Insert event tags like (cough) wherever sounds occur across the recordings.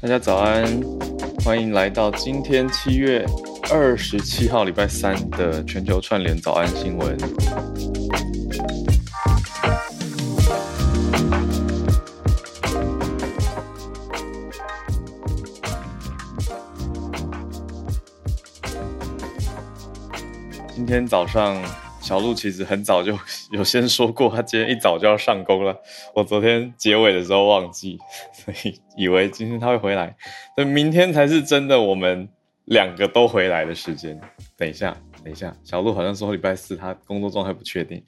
大家早安，欢迎来到今天七月二十七号礼拜三的全球串联早安新闻。今天早上，小鹿其实很早就 (laughs) 有先说过，他今天一早就要上工了。我昨天结尾的时候忘记，(laughs) 所以以为今天他会回来，但明天才是真的我们两个都回来的时间。等一下，等一下，小鹿好像说礼拜四他工作状态不确定。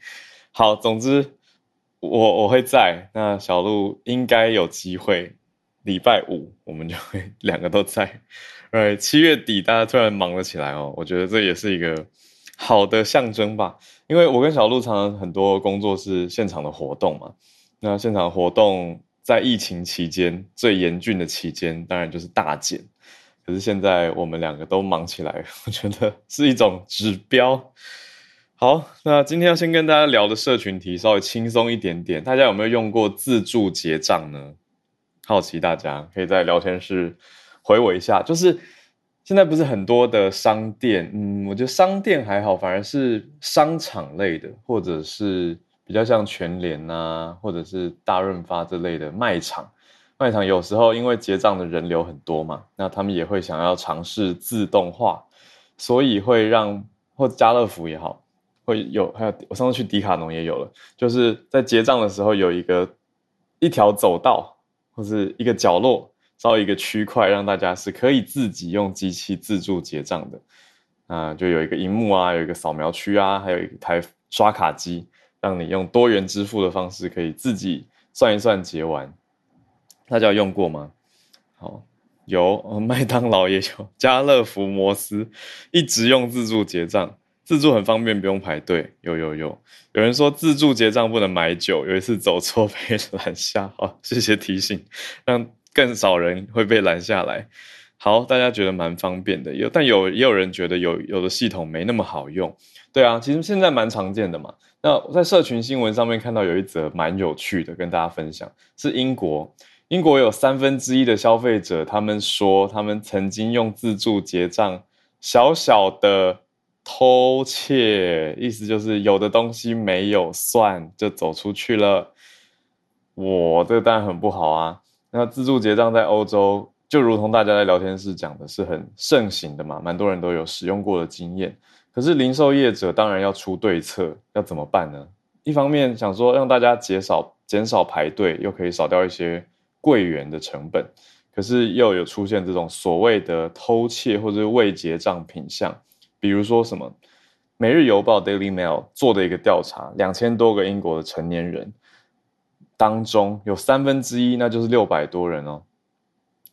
好，总之我我会在，那小鹿应该有机会。礼拜五我们就会 (laughs) 两个都在。呃，七月底大家突然忙了起来哦，我觉得这也是一个。好的象征吧，因为我跟小鹿常常很多工作是现场的活动嘛。那现场活动在疫情期间最严峻的期间，当然就是大减。可是现在我们两个都忙起来，我觉得是一种指标。好，那今天要先跟大家聊的社群题稍微轻松一点点。大家有没有用过自助结账呢？好奇大家可以在聊天室回我一下，就是。现在不是很多的商店，嗯，我觉得商店还好，反而是商场类的，或者是比较像全联啊，或者是大润发这类的卖场。卖场有时候因为结账的人流很多嘛，那他们也会想要尝试自动化，所以会让或家乐福也好，会有还有我上次去迪卡侬也有了，就是在结账的时候有一个一条走道或是一个角落。造一个区块，让大家是可以自己用机器自助结账的，啊，就有一个荧幕啊，有一个扫描区啊，还有一台刷卡机，让你用多元支付的方式可以自己算一算结完。大家有用过吗？好，有，麦当劳也有，家乐福、摩斯一直用自助结账，自助很方便，不用排队。有有有，有人说自助结账不能买酒，有一次走错 (laughs) 被拦下，好，谢谢提醒，让。更少人会被拦下来。好，大家觉得蛮方便的，有但有也有人觉得有有的系统没那么好用。对啊，其实现在蛮常见的嘛。那我在社群新闻上面看到有一则蛮有趣的，跟大家分享，是英国，英国有三分之一的消费者，他们说他们曾经用自助结账小小的偷窃，意思就是有的东西没有算就走出去了。我这个当然很不好啊。那自助结账在欧洲，就如同大家在聊天室讲的，是很盛行的嘛，蛮多人都有使用过的经验。可是零售业者当然要出对策，要怎么办呢？一方面想说让大家减少减少排队，又可以少掉一些柜员的成本，可是又有出现这种所谓的偷窃或者未结账品项，比如说什么《每日邮报》（Daily Mail） 做的一个调查，两千多个英国的成年人。当中有三分之一，那就是六百多人哦。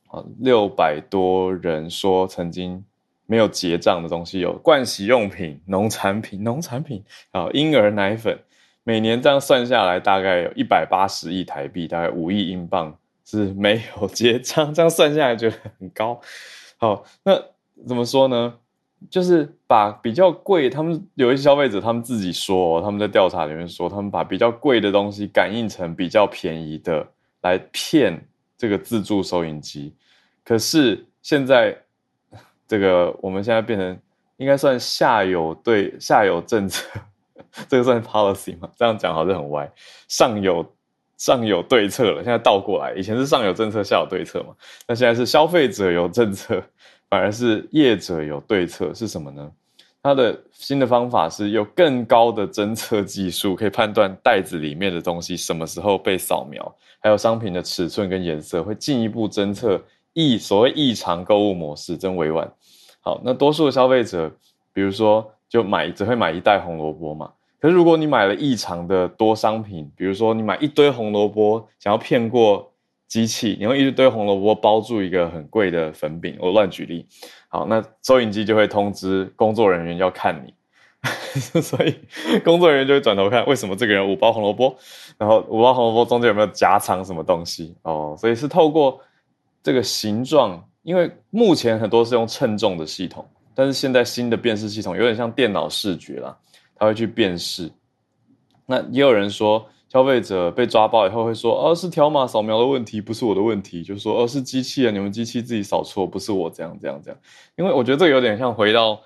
啊，六百多人说曾经没有结账的东西有盥洗用品、农产品、农产品，啊婴儿奶粉，每年这样算下来，大概有一百八十亿台币，大概五亿英镑是没有结账。这样算下来觉得很高。好，那怎么说呢？就是把比较贵，他们有一些消费者，他们自己说，他们在调查里面说，他们把比较贵的东西感应成比较便宜的，来骗这个自助收银机。可是现在这个我们现在变成应该算下有对下有政策，(laughs) 这个算 policy 吗？这样讲好像很歪。上有上有对策了，现在倒过来，以前是上有政策，下有对策嘛，那现在是消费者有政策。反而是业者有对策是什么呢？他的新的方法是有更高的侦测技术，可以判断袋子里面的东西什么时候被扫描，还有商品的尺寸跟颜色，会进一步侦测异所谓异常购物模式，真委婉。好，那多数的消费者，比如说就买只会买一袋红萝卜嘛，可是如果你买了异常的多商品，比如说你买一堆红萝卜，想要骗过。机器，你用一堆红萝卜包住一个很贵的粉饼，我乱举例。好，那收银机就会通知工作人员要看你，(laughs) 所以工作人员就会转头看，为什么这个人五包红萝卜，然后五包红萝卜中间有没有夹藏什么东西？哦，所以是透过这个形状，因为目前很多是用称重的系统，但是现在新的辨识系统有点像电脑视觉啦，它会去辨识。那也有人说。消费者被抓包以后会说，哦，是条码扫描的问题，不是我的问题，就是说，哦，是机器啊，你们机器自己扫错，不是我这样这样这样。因为我觉得这有点像回到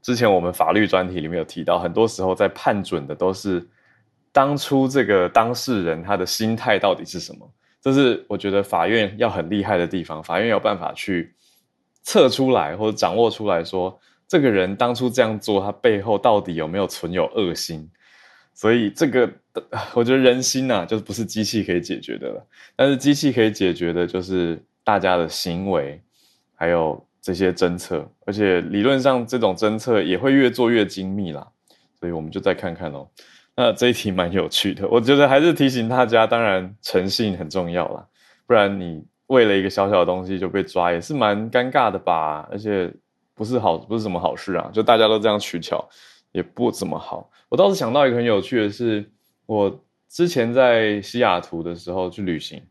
之前我们法律专题里面有提到，很多时候在判准的都是当初这个当事人他的心态到底是什么，这是我觉得法院要很厉害的地方，法院有办法去测出来或者掌握出来说，这个人当初这样做，他背后到底有没有存有恶心。所以这个，我觉得人心呐，就是不是机器可以解决的了。但是机器可以解决的，就是大家的行为，还有这些侦测。而且理论上，这种侦测也会越做越精密啦。所以我们就再看看哦。那这一题蛮有趣的，我觉得还是提醒大家，当然诚信很重要啦，不然你为了一个小小的东西就被抓，也是蛮尴尬的吧。而且不是好，不是什么好事啊。就大家都这样取巧。也不怎么好。我倒是想到一个很有趣的是，我之前在西雅图的时候去旅行。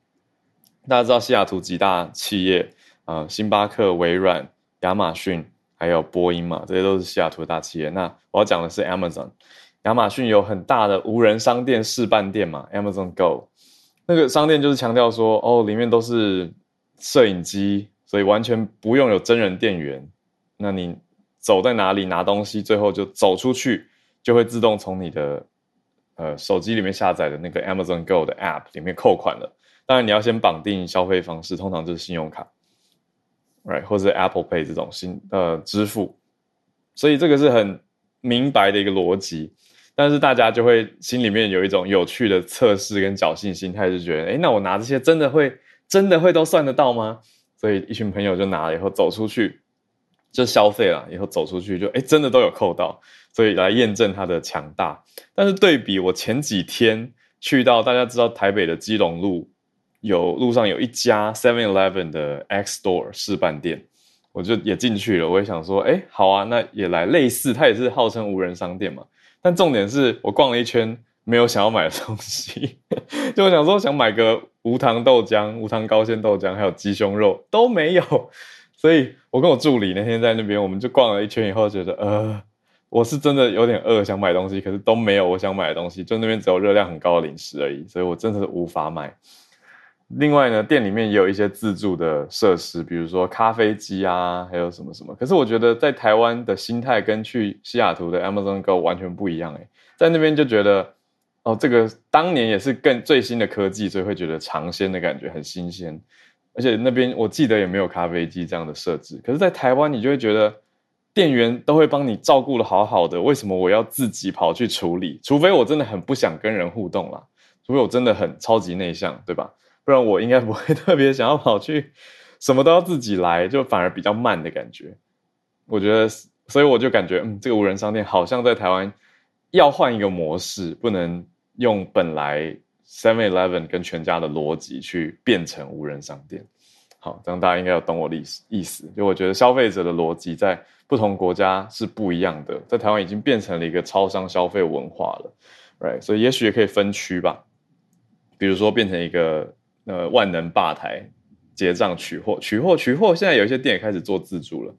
大家知道西雅图几大企业啊？星巴克、微软、亚马逊还有波音嘛，这些都是西雅图的大企业。那我要讲的是 Amazon。亚马逊有很大的无人商店示范店嘛，Amazon Go。那个商店就是强调说，哦，里面都是摄影机，所以完全不用有真人店员。那你。走在哪里拿东西，最后就走出去，就会自动从你的呃手机里面下载的那个 Amazon Go 的 App 里面扣款了。当然你要先绑定消费方式，通常就是信用卡，right 或者 Apple Pay 这种新呃支付。所以这个是很明白的一个逻辑，但是大家就会心里面有一种有趣的测试跟侥幸心态，就觉得哎，那我拿这些真的会真的会都算得到吗？所以一群朋友就拿了以后走出去。就消费了以后走出去就哎真的都有扣到，所以来验证它的强大。但是对比我前几天去到大家知道台北的基隆路有路上有一家 Seven Eleven 的 X Store 示范店，我就也进去了。我也想说哎好啊，那也来类似，它也是号称无人商店嘛。但重点是我逛了一圈没有想要买的东西，(laughs) 就我想说想买个无糖豆浆、无糖高纤豆浆，还有鸡胸肉都没有。所以我跟我助理那天在那边，我们就逛了一圈以后，觉得呃，我是真的有点饿，想买东西，可是都没有我想买的东西，就那边只有热量很高的零食而已，所以我真的是无法买。另外呢，店里面也有一些自助的设施，比如说咖啡机啊，还有什么什么。可是我觉得在台湾的心态跟去西雅图的 Amazon Go 完全不一样诶，在那边就觉得哦，这个当年也是更最新的科技，所以会觉得尝鲜的感觉很新鲜。而且那边我记得也没有咖啡机这样的设置，可是，在台湾你就会觉得店员都会帮你照顾的好好的，为什么我要自己跑去处理？除非我真的很不想跟人互动啦，除非我真的很超级内向，对吧？不然我应该不会特别想要跑去，什么都要自己来，就反而比较慢的感觉。我觉得，所以我就感觉，嗯，这个无人商店好像在台湾要换一个模式，不能用本来。Seven Eleven 跟全家的逻辑去变成无人商店，好，这样大家应该有懂我的意思。意思就我觉得消费者的逻辑在不同国家是不一样的，在台湾已经变成了一个超商消费文化了，right？所以也许也可以分区吧，比如说变成一个呃万能吧台结账取货取货取货，现在有一些店也开始做自助了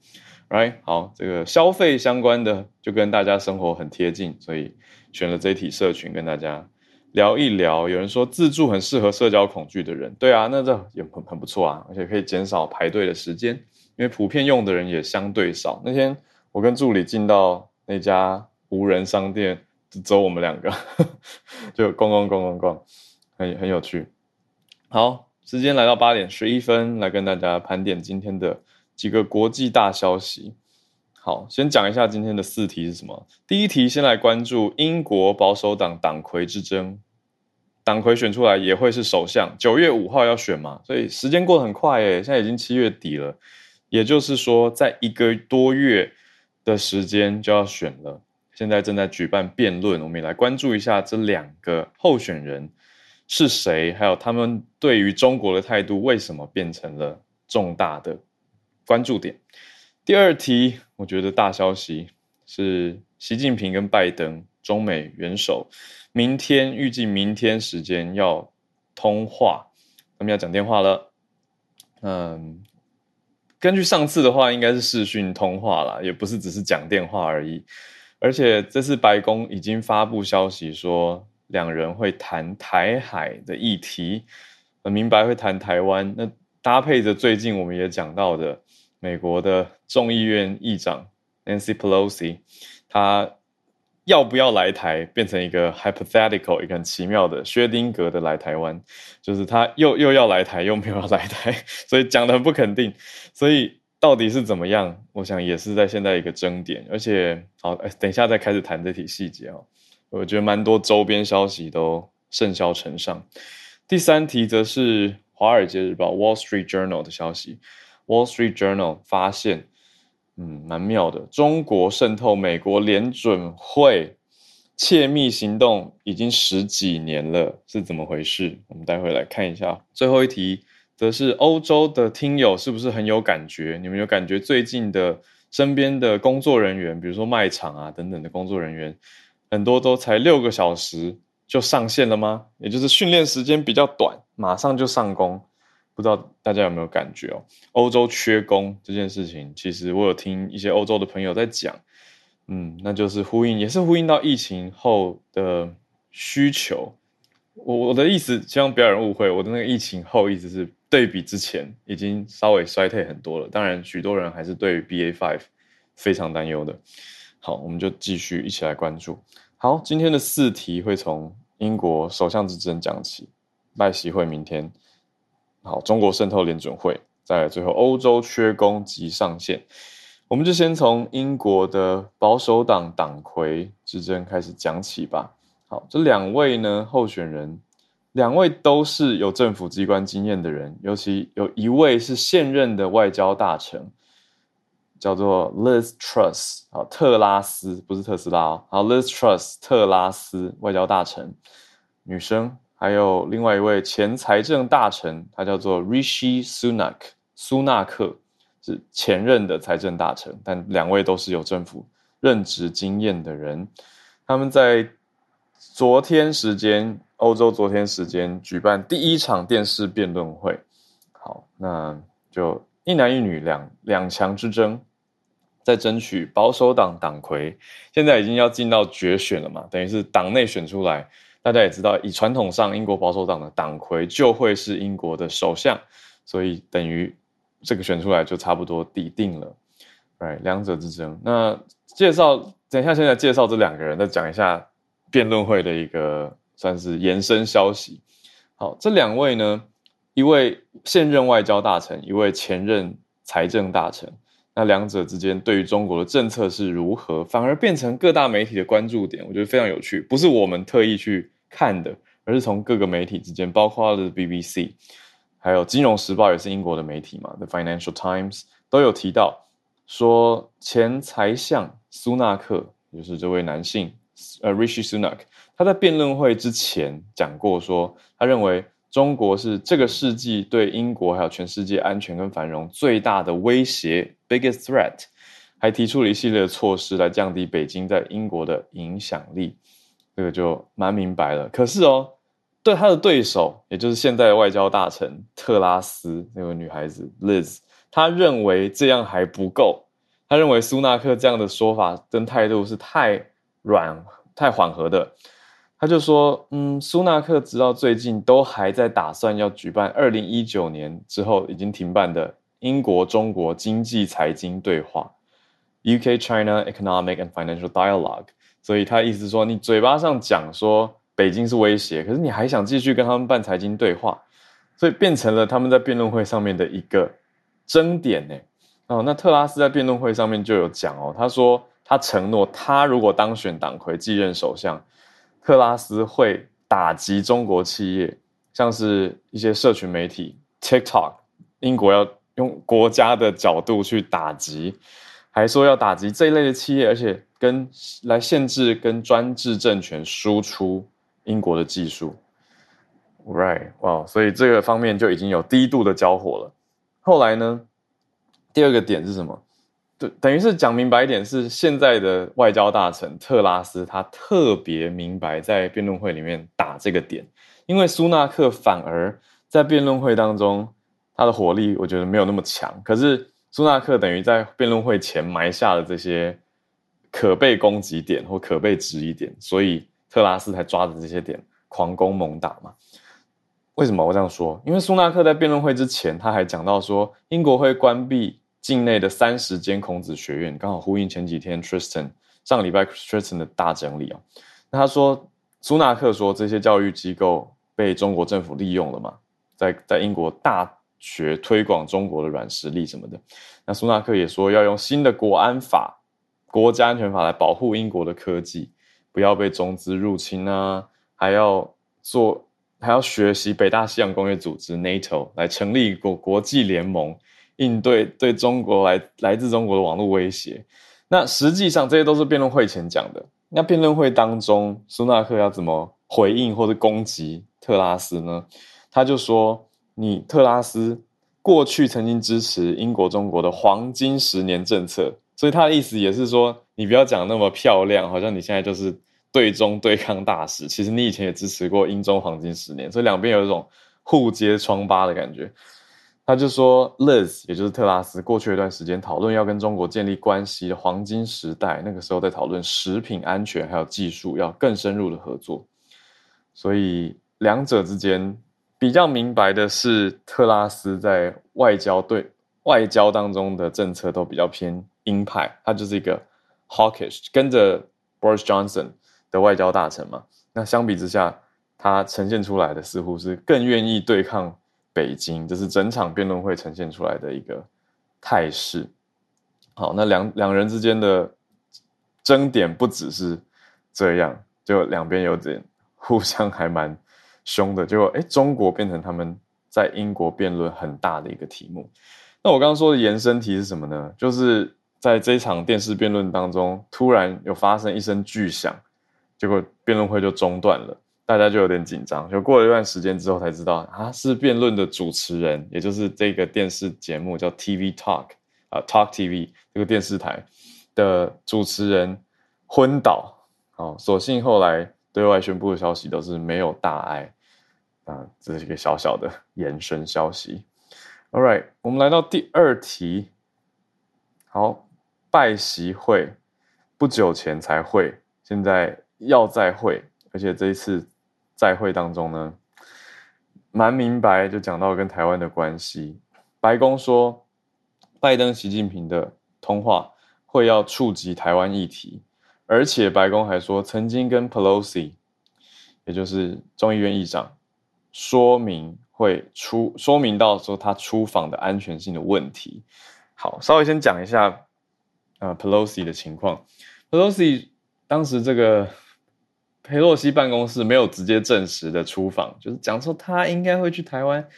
，right？好，这个消费相关的就跟大家生活很贴近，所以选了这一题社群跟大家。聊一聊，有人说自助很适合社交恐惧的人，对啊，那这也很很不错啊，而且可以减少排队的时间，因为普遍用的人也相对少。那天我跟助理进到那家无人商店，只有我们两个，(laughs) 就逛逛逛逛逛，很很有趣。好，时间来到八点十一分，来跟大家盘点今天的几个国际大消息。好，先讲一下今天的四题是什么。第一题，先来关注英国保守党党魁之争。党魁选出来也会是首相，九月五号要选嘛，所以时间过得很快诶，现在已经七月底了，也就是说，在一个多月的时间就要选了。现在正在举办辩论，我们也来关注一下这两个候选人是谁，还有他们对于中国的态度为什么变成了重大的关注点。第二题，我觉得大消息是习近平跟拜登中美元首明天预计明天时间要通话，他们要讲电话了。嗯，根据上次的话，应该是视讯通话啦，也不是只是讲电话而已。而且这次白宫已经发布消息说，两人会谈台海的议题，很明白会谈台湾。那搭配着最近我们也讲到的美国的众议院议长 Nancy Pelosi，他要不要来台，变成一个 hypothetical，一个很奇妙的薛丁格的来台湾，就是他又又要来台，又没有要来台，(laughs) 所以讲的很不肯定。所以到底是怎么样？我想也是在现在一个争点。而且好，等一下再开始谈这题细节哦。我觉得蛮多周边消息都甚嚣尘上。第三题则是《华尔街日报》（Wall Street Journal） 的消息，《Wall Street Journal》发现。嗯，蛮妙的。中国渗透美国联准会窃密行动已经十几年了，是怎么回事？我们待会来看一下。最后一题则是欧洲的听友是不是很有感觉？你们有感觉最近的身边的工作人员，比如说卖场啊等等的工作人员，很多都才六个小时就上线了吗？也就是训练时间比较短，马上就上工。不知道大家有没有感觉哦？欧洲缺工这件事情，其实我有听一些欧洲的朋友在讲，嗯，那就是呼应，也是呼应到疫情后的需求。我我的意思，希望不要人误会，我的那个疫情后意思是对比之前已经稍微衰退很多了。当然，许多人还是对 BA five 非常担忧的。好，我们就继续一起来关注。好，今天的四题会从英国首相之争讲起，拜席会明天。好，中国渗透联准会，在最后欧洲缺工及上限，我们就先从英国的保守党党魁之争开始讲起吧。好，这两位呢候选人，两位都是有政府机关经验的人，尤其有一位是现任的外交大臣，叫做 Liz Truss，好，特拉斯不是特斯拉哦，好，Liz Truss 特拉斯外交大臣，女生。还有另外一位前财政大臣，他叫做 Rishi Sunak，苏纳克是前任的财政大臣，但两位都是有政府任职经验的人。他们在昨天时间，欧洲昨天时间举办第一场电视辩论会。好，那就一男一女两两强之争，在争取保守党党魁。现在已经要进到决选了嘛，等于是党内选出来。大家也知道，以传统上英国保守党的党魁就会是英国的首相，所以等于这个选出来就差不多底定了。对两者之争。那介绍，等一下，现在介绍这两个人，再讲一下辩论会的一个算是延伸消息。好，这两位呢，一位现任外交大臣，一位前任财政大臣。那两者之间对于中国的政策是如何，反而变成各大媒体的关注点，我觉得非常有趣。不是我们特意去看的，而是从各个媒体之间，包括了 BBC，还有《金融时报》也是英国的媒体嘛，The Financial Times 都有提到说，前财相苏纳克，就是这位男性，呃，Rishi Sunak，他在辩论会之前讲过说，他认为。中国是这个世纪对英国还有全世界安全跟繁荣最大的威胁 （biggest threat），还提出了一系列的措施来降低北京在英国的影响力。这个就蛮明白了。可是哦，对他的对手，也就是现在的外交大臣特拉斯那位女孩子 Liz，他认为这样还不够。他认为苏纳克这样的说法跟态度是太软、太缓和的。他就说，嗯，苏纳克直到最近都还在打算要举办二零一九年之后已经停办的英国中国经济财经对话 （UK China Economic and Financial Dialogue）。所以他意思说，你嘴巴上讲说北京是威胁，可是你还想继续跟他们办财经对话，所以变成了他们在辩论会上面的一个争点呢。哦，那特拉斯在辩论会上面就有讲哦，他说他承诺，他如果当选党魁继任首相。特拉斯会打击中国企业，像是一些社群媒体 TikTok，英国要用国家的角度去打击，还说要打击这一类的企业，而且跟来限制跟专制政权输出英国的技术。Right，哇，所以这个方面就已经有低度的交火了。后来呢，第二个点是什么？对，等于是讲明白一点，是现在的外交大臣特拉斯，他特别明白在辩论会里面打这个点，因为苏纳克反而在辩论会当中，他的火力我觉得没有那么强。可是苏纳克等于在辩论会前埋下了这些可被攻击点或可被质疑点，所以特拉斯才抓着这些点狂攻猛打嘛。为什么我这样说？因为苏纳克在辩论会之前，他还讲到说，英国会关闭境内的三十间孔子学院，刚好呼应前几天 Tristan 上个礼拜 Tristan 的大整理啊。那他说，苏纳克说这些教育机构被中国政府利用了嘛，在在英国大学推广中国的软实力什么的。那苏纳克也说要用新的国安法、国家安全法来保护英国的科技，不要被中资入侵啊，还要做。还要学习北大西洋工业组织 NATO 来成立一个国际联盟，应对对中国来来自中国的网络威胁。那实际上这些都是辩论会前讲的。那辩论会当中，苏纳克要怎么回应或者攻击特拉斯呢？他就说：“你特拉斯过去曾经支持英国中国的黄金十年政策，所以他的意思也是说，你不要讲那么漂亮，好像你现在就是。”对中对抗大使，其实你以前也支持过英中黄金十年，所以两边有一种互揭疮疤的感觉。他就说，Liz，也就是特拉斯，过去一段时间讨论要跟中国建立关系的黄金时代，那个时候在讨论食品安全还有技术要更深入的合作。所以两者之间比较明白的是，特拉斯在外交对外交当中的政策都比较偏鹰派，他就是一个 hawkish，跟着 Boris Johnson。的外交大臣嘛，那相比之下，他呈现出来的似乎是更愿意对抗北京，这是整场辩论会呈现出来的一个态势。好，那两两人之间的争点不只是这样，就两边有点互相还蛮凶的，结果哎，中国变成他们在英国辩论很大的一个题目。那我刚刚说的延伸题是什么呢？就是在这一场电视辩论当中，突然有发生一声巨响。结果辩论会就中断了，大家就有点紧张。就过了一段时间之后才知道，啊，是辩论的主持人，也就是这个电视节目叫 TV Talk 啊，Talk TV 这个电视台的主持人昏倒。哦，所幸后来对外宣布的消息都是没有大碍啊，这是一个小小的延伸消息。All right，我们来到第二题。好，拜习会不久前才会，现在。要再会，而且这一次在会当中呢，蛮明白就讲到跟台湾的关系。白宫说，拜登、习近平的通话会要触及台湾议题，而且白宫还说，曾经跟 Pelosi，也就是众议院议长，说明会出说明到说他出访的安全性的问题。好，稍微先讲一下，呃，Pelosi 的情况。Pelosi 当时这个。佩洛西办公室没有直接证实的出访，就是讲说他应该会去台湾，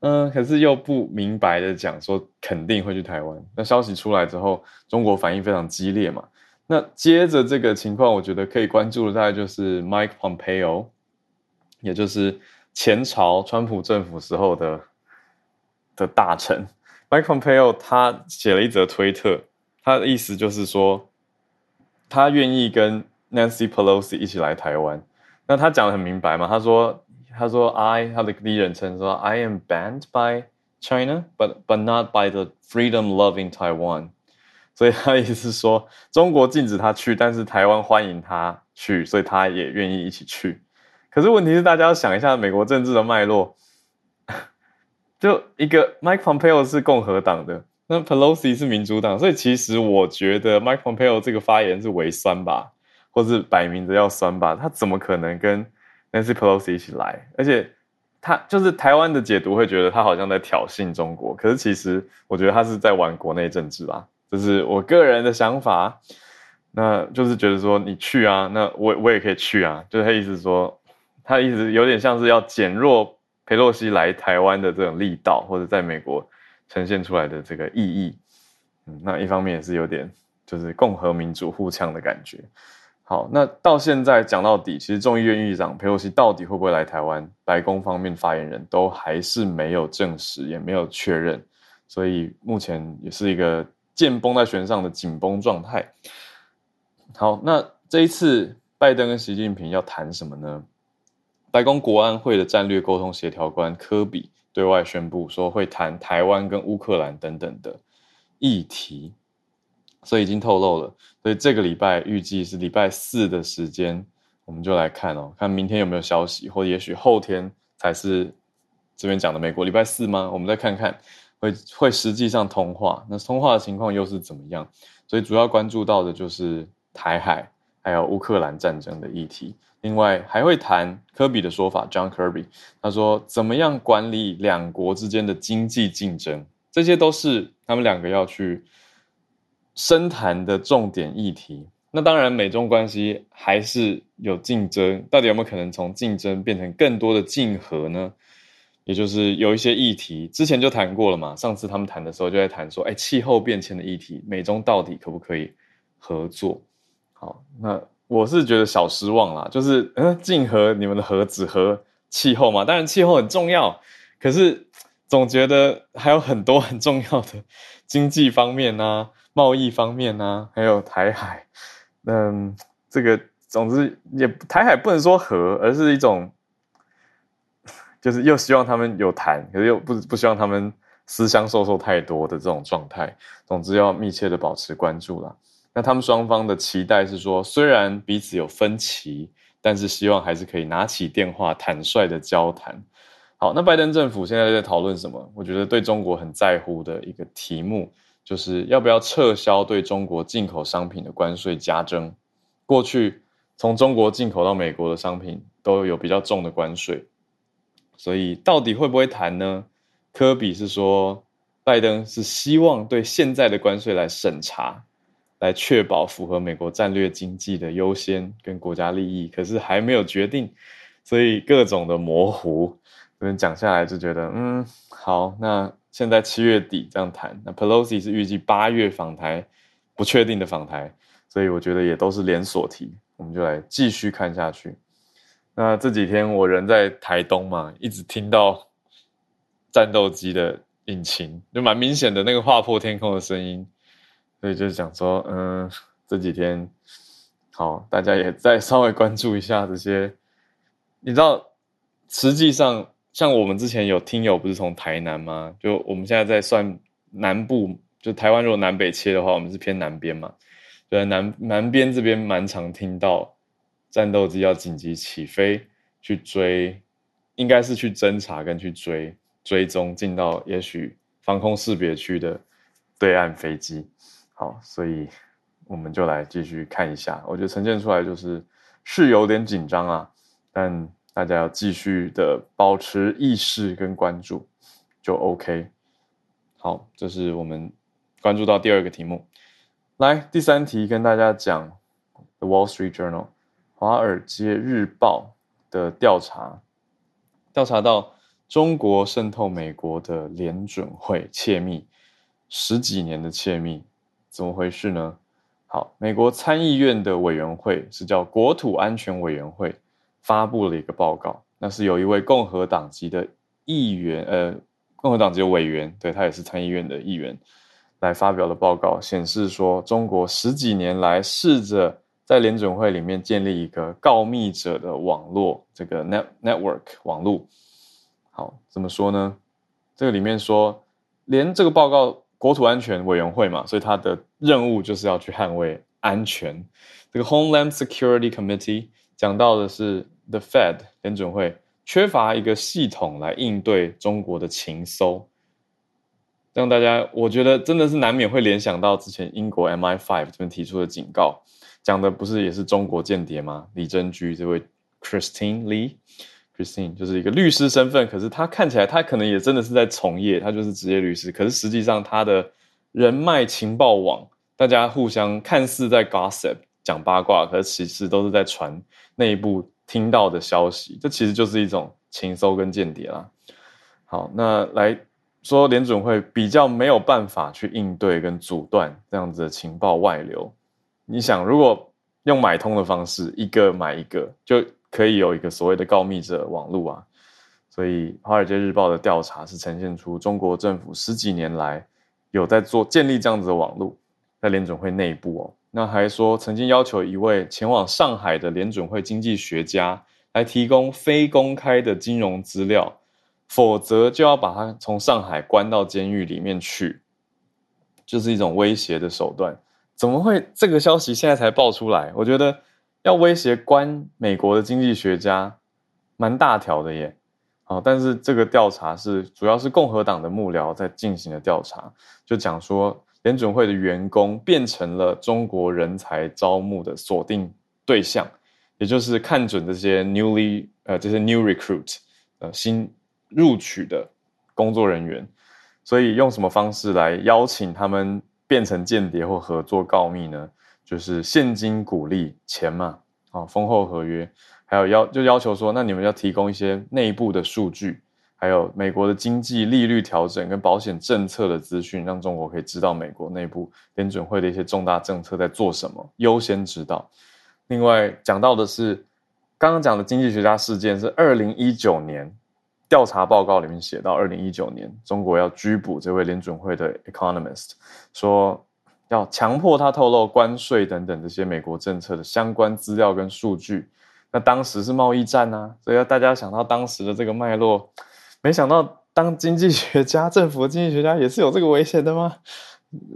嗯，可是又不明白的讲说肯定会去台湾。那消息出来之后，中国反应非常激烈嘛。那接着这个情况，我觉得可以关注的大概就是 Mike Pompeo，也就是前朝川普政府时候的的大臣 Mike Pompeo，他写了一则推特，他的意思就是说，他愿意跟。Nancy Pelosi 一起来台湾，那他讲的很明白嘛？他说：“他说 I 他的第一人称说 I am banned by China, but but not by the freedom-loving Taiwan。”所以他意思是说，中国禁止他去，但是台湾欢迎他去，所以他也愿意一起去。可是问题是，大家要想一下美国政治的脉络，(laughs) 就一个 Mike Pompeo 是共和党的，那 Pelosi 是民主党，所以其实我觉得 Mike Pompeo 这个发言是微酸吧。或是摆明着要酸吧，他怎么可能跟 Nancy Pelosi 一起来？而且他就是台湾的解读会觉得他好像在挑衅中国，可是其实我觉得他是在玩国内政治吧，这是我个人的想法。那就是觉得说你去啊，那我我也可以去啊，就是他意思说，他意思有点像是要减弱佩洛西来台湾的这种力道，或者在美国呈现出来的这个意义。嗯，那一方面也是有点就是共和民主互呛的感觉。好，那到现在讲到底，其实众议院议长佩洛西到底会不会来台湾？白宫方面发言人都还是没有证实，也没有确认，所以目前也是一个箭绷在弦上的紧绷状态。好，那这一次拜登跟习近平要谈什么呢？白宫国安会的战略沟通协调官科比对外宣布说，会谈台湾跟乌克兰等等的议题。所以已经透露了，所以这个礼拜预计是礼拜四的时间我们就来看哦，看明天有没有消息，或也许后天才是这边讲的美国礼拜四吗？我们再看看会会实际上通话，那通话的情况又是怎么样？所以主要关注到的就是台海还有乌克兰战争的议题。另外还会谈科比的说法，John Kirby，他说怎么样管理两国之间的经济竞争，这些都是他们两个要去深谈的重点议题。那当然，美中关系还是有竞争，到底有没有可能从竞争变成更多的竞合呢？也就是有一些议题之前就谈过了嘛，上次他们谈的时候就在谈说，哎，气候变迁的议题，美中到底可不可以合作？好，那。我是觉得小失望啦，就是嗯，竞合你们的核只和气候嘛，当然气候很重要，可是总觉得还有很多很重要的经济方面呐、贸易方面呐，还有台海，嗯，这个总之也台海不能说和，而是一种，(laughs) 就是又希望他们有谈，可是又不不希望他们私相授受太多的这种状态，总之要密切的保持关注啦。那他们双方的期待是说，虽然彼此有分歧，但是希望还是可以拿起电话坦率的交谈。好，那拜登政府现在在讨论什么？我觉得对中国很在乎的一个题目，就是要不要撤销对中国进口商品的关税加征。过去从中国进口到美国的商品都有比较重的关税，所以到底会不会谈呢？科比是说，拜登是希望对现在的关税来审查。来确保符合美国战略经济的优先跟国家利益，可是还没有决定，所以各种的模糊。这边讲下来就觉得，嗯，好，那现在七月底这样谈，那 Pelosi 是预计八月访台，不确定的访台，所以我觉得也都是连锁题，我们就来继续看下去。那这几天我人在台东嘛，一直听到战斗机的引擎，就蛮明显的那个划破天空的声音。所以就是讲说，嗯，这几天好，大家也再稍微关注一下这些。你知道，实际上像我们之前有听友不是从台南吗？就我们现在在算南部，就台湾如果南北切的话，我们是偏南边嘛。对，南南边这边蛮常听到战斗机要紧急起飞去追，应该是去侦查跟去追追踪进到也许防空识别区的对岸飞机。好，所以我们就来继续看一下。我觉得呈现出来就是是有点紧张啊，但大家要继续的保持意识跟关注，就 OK。好，这是我们关注到第二个题目。来，第三题跟大家讲《The Wall Street Journal》华尔街日报的调查，调查到中国渗透美国的联准会窃密十几年的窃密。怎么回事呢？好，美国参议院的委员会是叫国土安全委员会，发布了一个报告。那是有一位共和党籍的议员，呃，共和党籍的委员，对他也是参议院的议员，来发表的报告，显示说，中国十几年来试着在联准会里面建立一个告密者的网络，这个 net network 网络。好，怎么说呢？这个里面说，连这个报告。国土安全委员会嘛，所以它的任务就是要去捍卫安全。这个 Homeland Security Committee 讲到的是 The Fed 联准会缺乏一个系统来应对中国的情搜，让大家我觉得真的是难免会联想到之前英国 MI Five 这边提出的警告，讲的不是也是中国间谍吗？李贞居这位 Christine Lee。Christine 就是一个律师身份，可是他看起来他可能也真的是在从业，他就是职业律师。可是实际上他的人脉情报网，大家互相看似在 gossip 讲八卦，可是其实都是在传内部听到的消息。这其实就是一种情搜跟间谍啦。好，那来说联准会比较没有办法去应对跟阻断这样子的情报外流。你想，如果用买通的方式，一个买一个就。可以有一个所谓的告密者网络啊，所以《华尔街日报》的调查是呈现出中国政府十几年来有在做建立这样子的网络，在联准会内部哦，那还说曾经要求一位前往上海的联准会经济学家来提供非公开的金融资料，否则就要把他从上海关到监狱里面去，就是一种威胁的手段。怎么会这个消息现在才爆出来？我觉得。要威胁关美国的经济学家，蛮大条的耶。好，但是这个调查是主要是共和党的幕僚在进行的调查，就讲说联准会的员工变成了中国人才招募的锁定对象，也就是看准这些 newly 呃这些 new recruit 呃新录取的工作人员，所以用什么方式来邀请他们变成间谍或合作告密呢？就是现金鼓励钱嘛，啊丰厚合约。还有要就要求说，那你们要提供一些内部的数据，还有美国的经济利率调整跟保险政策的资讯，让中国可以知道美国内部联准会的一些重大政策在做什么，优先知道。另外讲到的是，刚刚讲的经济学家事件是二零一九年调查报告里面写到，二零一九年中国要拘捕这位联准会的 economist，说要强迫他透露关税等等这些美国政策的相关资料跟数据。那当时是贸易战呐，所以要大家想到当时的这个脉络，没想到当经济学家、政府经济学家也是有这个危险的吗？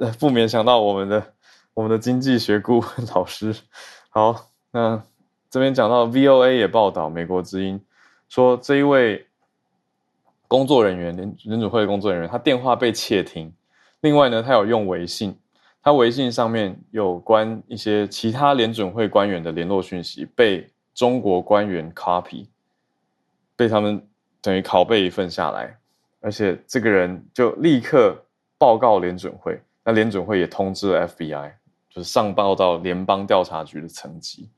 呃，不免想到我们的我们的经济学顾问老师。好，那这边讲到 VOA 也报道，美国之音说这一位工作人员，联联准会的工作人员，他电话被窃听。另外呢，他有用微信，他微信上面有关一些其他联准会官员的联络讯息被。中国官员 copy 被他们等于拷贝一份下来，而且这个人就立刻报告联准会，那联准会也通知了 FBI，就是上报到联邦调查局的层级。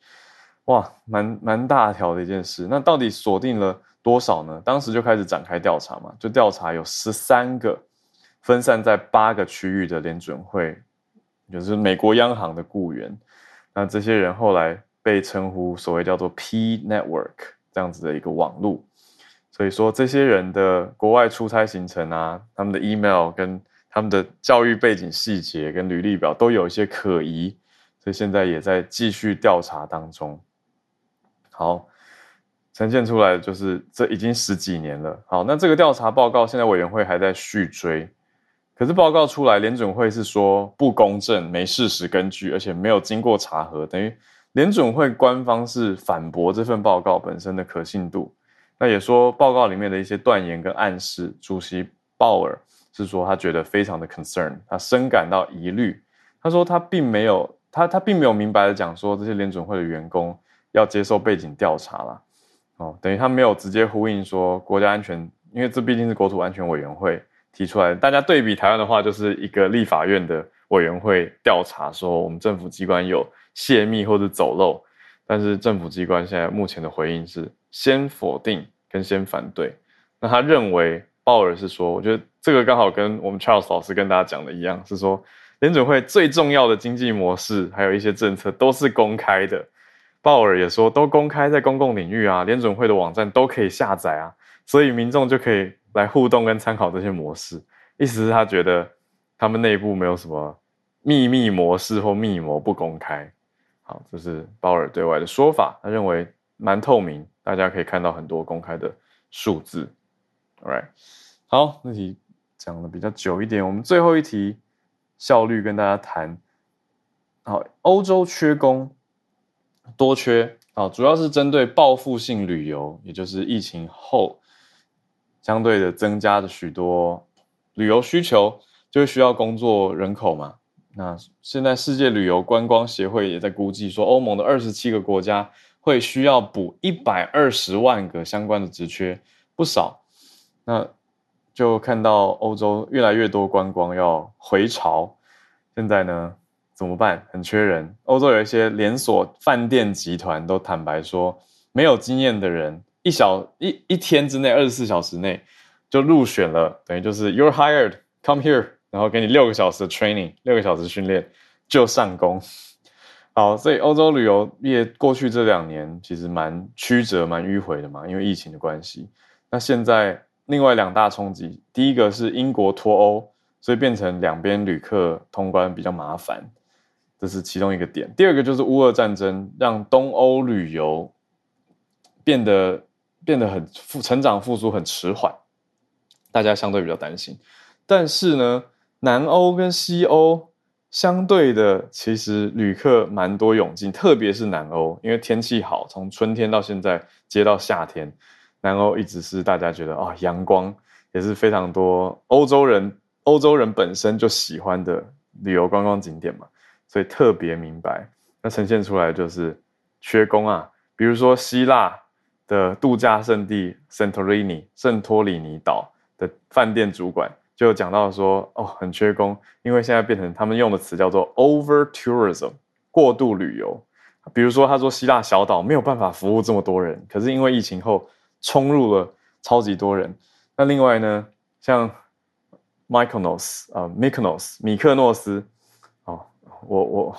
哇，蛮蛮大条的一件事。那到底锁定了多少呢？当时就开始展开调查嘛，就调查有十三个分散在八个区域的联准会，就是美国央行的雇员。那这些人后来。被称呼所谓叫做 P Network 这样子的一个网络，所以说这些人的国外出差行程啊，他们的 email 跟他们的教育背景细节跟履历表都有一些可疑，所以现在也在继续调查当中。好，呈现出来就是这已经十几年了。好，那这个调查报告现在委员会还在续追，可是报告出来，联准会是说不公正、没事实根据，而且没有经过查核，等于。联准会官方是反驳这份报告本身的可信度，那也说报告里面的一些断言跟暗示，主席鲍尔是说他觉得非常的 concern，他深感到疑虑。他说他并没有他他并没有明白的讲说这些联准会的员工要接受背景调查了，哦，等于他没有直接呼应说国家安全，因为这毕竟是国土安全委员会提出来的。大家对比台湾的话，就是一个立法院的委员会调查说我们政府机关有。泄密或者走漏，但是政府机关现在目前的回应是先否定跟先反对。那他认为鲍尔是说，我觉得这个刚好跟我们 Charles 老师跟大家讲的一样，是说联准会最重要的经济模式还有一些政策都是公开的。鲍尔也说都公开在公共领域啊，联准会的网站都可以下载啊，所以民众就可以来互动跟参考这些模式。意思是他觉得他们内部没有什么秘密模式或密谋不公开。好，这是鲍尔对外的说法，他认为蛮透明，大家可以看到很多公开的数字。All right，好，那题讲的比较久一点，我们最后一题效率跟大家谈。好，欧洲缺工多缺，好，主要是针对报复性旅游，也就是疫情后相对的增加的许多旅游需求，就需要工作人口嘛。那现在世界旅游观光协会也在估计说，欧盟的二十七个国家会需要补一百二十万个相关的职缺，不少。那就看到欧洲越来越多观光要回潮，现在呢怎么办？很缺人。欧洲有一些连锁饭店集团都坦白说，没有经验的人，一小一一天之内，二十四小时内就入选了，等于就是 you're hired，come here。然后给你六个小时的 training，六个小时训练就上工。好，所以欧洲旅游业过去这两年其实蛮曲折、蛮迂回的嘛，因为疫情的关系。那现在另外两大冲击，第一个是英国脱欧，所以变成两边旅客通关比较麻烦，这是其中一个点。第二个就是乌俄战争，让东欧旅游变得变得很复成长复苏很迟缓，大家相对比较担心。但是呢？南欧跟西欧相对的，其实旅客蛮多涌进，特别是南欧，因为天气好，从春天到现在接到夏天，南欧一直是大家觉得啊阳光也是非常多欧洲人，欧洲人本身就喜欢的旅游观光景点嘛，所以特别明白，那呈现出来就是缺工啊，比如说希腊的度假胜地圣托里尼圣托里尼岛的饭店主管。就讲到说，哦，很缺工，因为现在变成他们用的词叫做 over tourism，过度旅游。比如说，他说希腊小岛没有办法服务这么多人，可是因为疫情后冲入了超级多人。那另外呢，像 Mykonos 啊，Mykonos 米克诺斯，哦，我我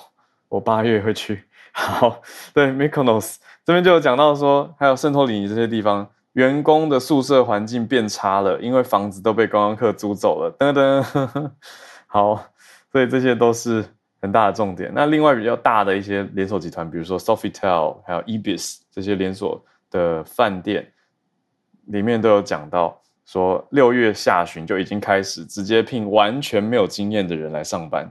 我八月会去。(laughs) 好，对 Mykonos 这边就有讲到说，还有圣托里尼这些地方。员工的宿舍环境变差了，因为房子都被观光客租走了。噔噔，(laughs) 好，所以这些都是很大的重点。那另外比较大的一些连锁集团，比如说 Sofitel，还有 Ibis 这些连锁的饭店，里面都有讲到说，六月下旬就已经开始直接聘完全没有经验的人来上班，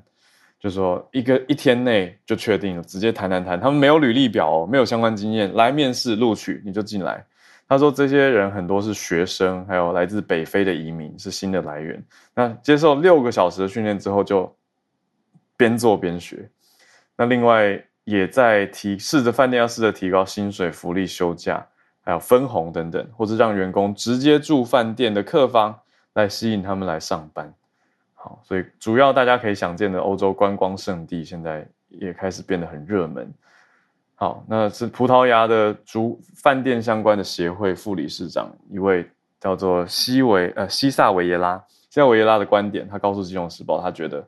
就说一个一天内就确定了，直接谈谈谈，他们没有履历表，哦没有相关经验，来面试录取你就进来。他说：“这些人很多是学生，还有来自北非的移民，是新的来源。那接受六个小时的训练之后，就边做边学。那另外也在提试着饭店要试着提高薪水、福利、休假，还有分红等等，或者让员工直接住饭店的客房，来吸引他们来上班。好，所以主要大家可以想见的欧洲观光胜地，现在也开始变得很热门。”好，那是葡萄牙的主饭店相关的协会副理事长，一位叫做西维呃西萨维耶拉。西萨维耶拉的观点，他告诉《金融时报》，他觉得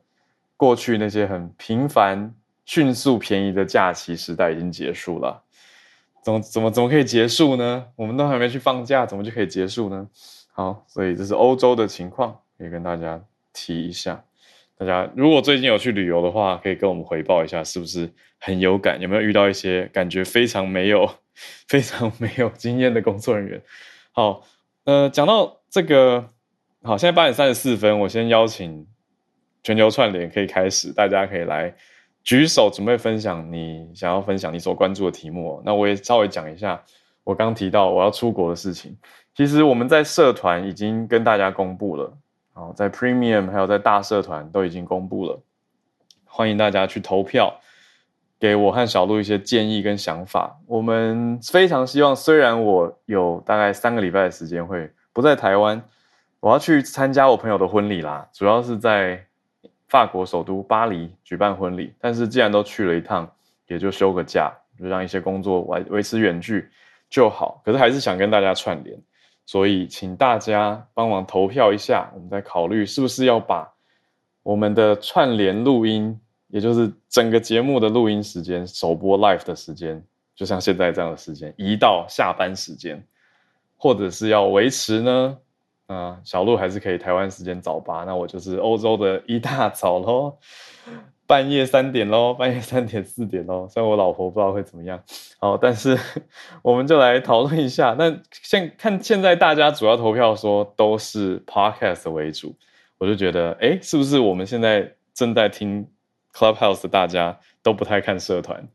过去那些很频繁、迅速、便宜的假期时代已经结束了。怎么怎么怎么可以结束呢？我们都还没去放假，怎么就可以结束呢？好，所以这是欧洲的情况，可以跟大家提一下。大家如果最近有去旅游的话，可以跟我们回报一下，是不是很有感？有没有遇到一些感觉非常没有、(laughs) 非常没有经验的工作人员？好，呃，讲到这个，好，现在八点三十四分，我先邀请全球串联可以开始，大家可以来举手准备分享你想要分享你所关注的题目。那我也稍微讲一下我刚提到我要出国的事情。其实我们在社团已经跟大家公布了。好，在 Premium 还有在大社团都已经公布了，欢迎大家去投票，给我和小鹿一些建议跟想法。我们非常希望，虽然我有大概三个礼拜的时间会不在台湾，我要去参加我朋友的婚礼啦，主要是在法国首都巴黎举办婚礼。但是既然都去了一趟，也就休个假，就让一些工作维维持远距就好。可是还是想跟大家串联。所以，请大家帮忙投票一下，我们再考虑是不是要把我们的串联录音，也就是整个节目的录音时间、首播 live 的时间，就像现在这样的时间，移到下班时间，或者是要维持呢？啊，小鹿还是可以台湾时间早八，那我就是欧洲的一大早喽。半夜三点喽，(laughs) 半夜三点四点喽，虽然我老婆不知道会怎么样，好，但是 (laughs) 我们就来讨论一下。那现看现在大家主要投票说都是 podcast 为主，我就觉得，哎，是不是我们现在正在听 Clubhouse 的大家都不太看社团？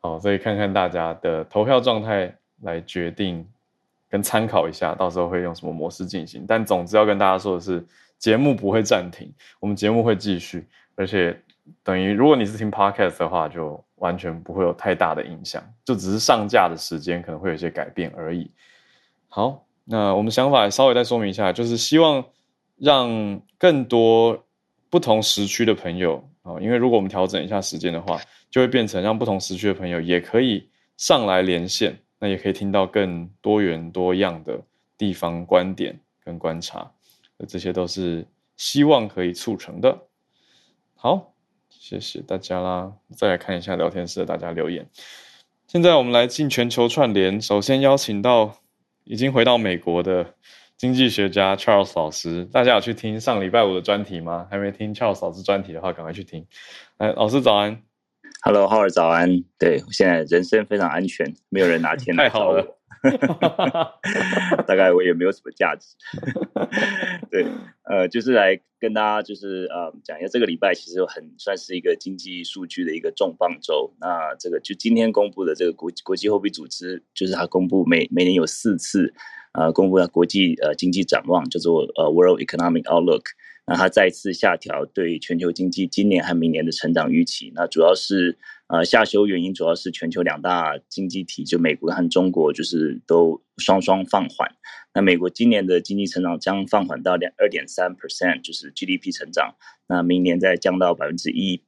好，所以看看大家的投票状态来决定跟参考一下，到时候会用什么模式进行。但总之要跟大家说的是，节目不会暂停，我们节目会继续，而且。等于，如果你是听 podcast 的话，就完全不会有太大的影响，就只是上架的时间可能会有些改变而已。好，那我们想法稍微再说明一下，就是希望让更多不同时区的朋友啊，因为如果我们调整一下时间的话，就会变成让不同时区的朋友也可以上来连线，那也可以听到更多元多样的地方观点跟观察，这些都是希望可以促成的。好。谢谢大家啦！再来看一下聊天室的大家留言。现在我们来进全球串联，首先邀请到已经回到美国的经济学家 Charles 老师。大家有去听上礼拜五的专题吗？还没听 Charles 老师专题的话，赶快去听。哎，老师早安！Hello，浩儿早安！对我现在人身非常安全，没有人拿钱太好了，(laughs) 大概我也没有什么价值。对，呃，就是来跟大家就是呃讲一下，这个礼拜其实很算是一个经济数据的一个重磅周。那这个就今天公布的这个国国际货币组织，就是它公布每每年有四次呃公布了国际呃经济展望，叫做呃 World Economic Outlook。那它再次下调对全球经济今年和明年的成长预期。那主要是呃下修原因，主要是全球两大经济体，就美国和中国，就是都双双放缓。那美国今年的经济成长将放缓到两二点三 percent，就是 GDP 成长。那明年再降到百分之一。